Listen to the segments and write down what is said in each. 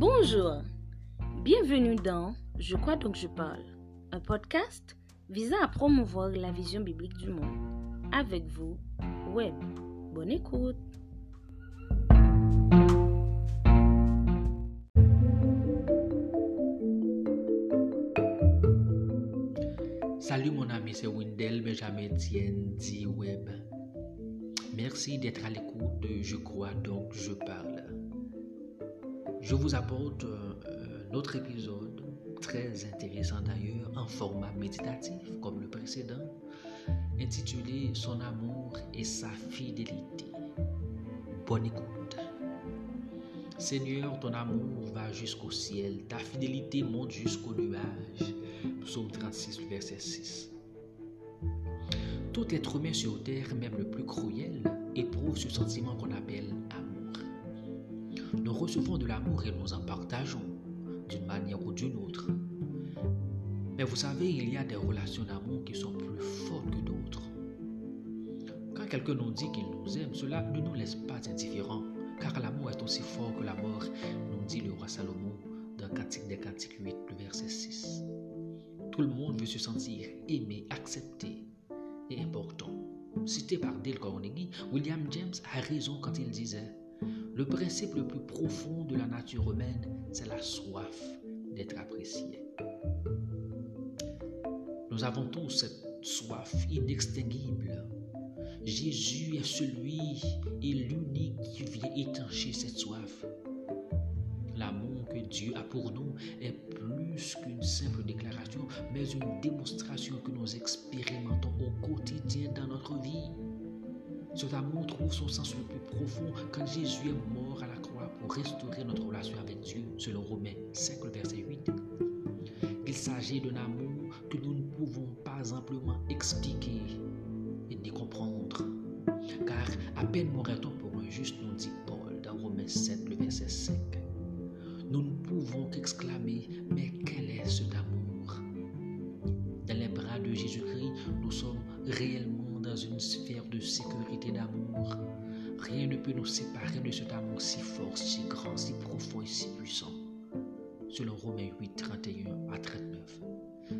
Bonjour, bienvenue dans Je crois donc je parle, un podcast visant à promouvoir la vision biblique du monde. Avec vous, Web. Bonne écoute. Salut mon ami, c'est Wendell Benjamin Etienne dit Web. Merci d'être à l'écoute de Je crois donc je parle. Je vous apporte un autre épisode très intéressant d'ailleurs en format méditatif comme le précédent intitulé Son amour et sa fidélité. Bonne écoute. Seigneur, ton amour va jusqu'au ciel, ta fidélité monte jusqu'au nuage. Psaume 36, verset 6. Tout être humain sur terre, même le plus cruel, éprouve ce sentiment recevons de l'amour et nous en partageons d'une manière ou d'une autre. Mais vous savez, il y a des relations d'amour qui sont plus fortes que d'autres. Quand quelqu'un nous dit qu'il nous aime, cela ne nous laisse pas indifférents, car l'amour est aussi fort que la mort, nous dit le roi Salomon dans Cantique des Cantiques 8, le verset 6. Tout le monde veut se sentir aimé, accepté et important. Cité par Dale Carnegie, William James a raison quand il disait Le principe le plus profond de la nature humaine, c'est la soif d'être apprécié. Nous avons tous cette soif inextinguible. Jésus est celui et l'unique qui vient étancher cette soif. L'amour que Dieu a pour nous est plus qu'une simple déclaration, mais une démonstration que nous expérimentons au quotidien dans notre. Cet amour trouve son sens le plus profond quand Jésus est mort à la croix pour restaurer notre relation avec Dieu, selon Romains 5, verset 8. Il s'agit d'un amour que nous ne pouvons pas amplement expliquer et ni comprendre. Car à peine mourrait-on pour un juste, nous dit Paul dans Romains 7, le verset 5. Nous ne pouvons qu'exclamer, mais quel est cet amour? Dans les bras de Jésus-Christ, nous sommes réellement une sphère de sécurité d'amour. Rien ne peut nous séparer de cet amour si fort, si grand, si profond et si puissant. Selon Romains 8, 31 à 39.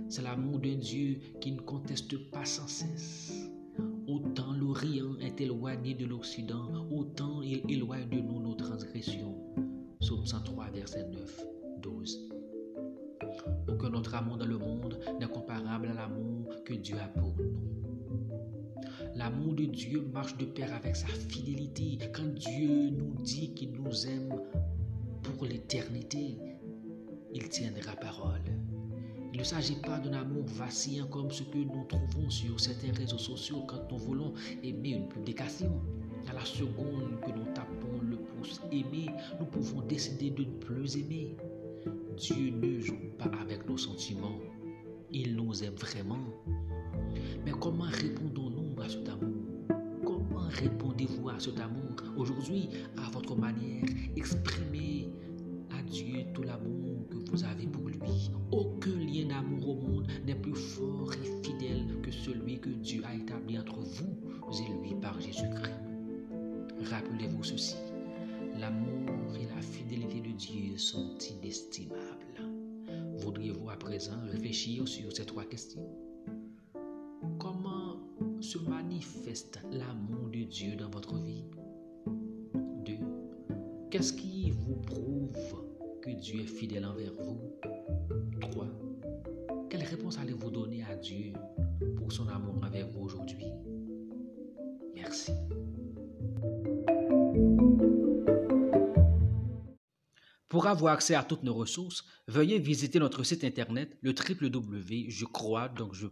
C'est l'amour d'un Dieu qui ne conteste pas sans cesse. Autant l'Orient est éloigné de l'Occident, autant il éloigne de nous nos transgressions. Psaume 103, verset 9, 12. Aucun autre amour dans le monde n'est comparable à l'amour que Dieu a pour nous. L'amour de Dieu marche de pair avec sa fidélité. Quand Dieu nous dit qu'il nous aime pour l'éternité, il tiendra parole. Il ne s'agit pas d'un amour vacillant comme ce que nous trouvons sur certains réseaux sociaux quand nous voulons aimer une publication. À la seconde que nous tapons le pouce aimer, nous pouvons décider de ne plus aimer. Dieu ne joue pas avec nos sentiments. Il nous aime vraiment. Mais comment répondons-nous à cet amour Comment répondez-vous à cet amour Aujourd'hui, à votre manière, exprimez à Dieu tout l'amour que vous avez pour lui? Aucun lien d'amour au monde n'est plus fort et fidèle que celui que Dieu a établi entre vous et lui par Jésus-Christ. Rappelez-vous ceci, l'amour et la fidélité de Dieu sont inestimables. Voudriez-vous à présent réfléchir sur ces trois questions? Comment se manifeste l'amour de Dieu dans votre vie 2. Qu'est-ce qui vous prouve que Dieu est fidèle envers vous? 3. Quelle réponse allez-vous donner à Dieu pour son amour envers vous aujourd'hui? Merci. Pour avoir accès à toutes nos ressources, veuillez visiter notre site internet le www.jecrois donc je.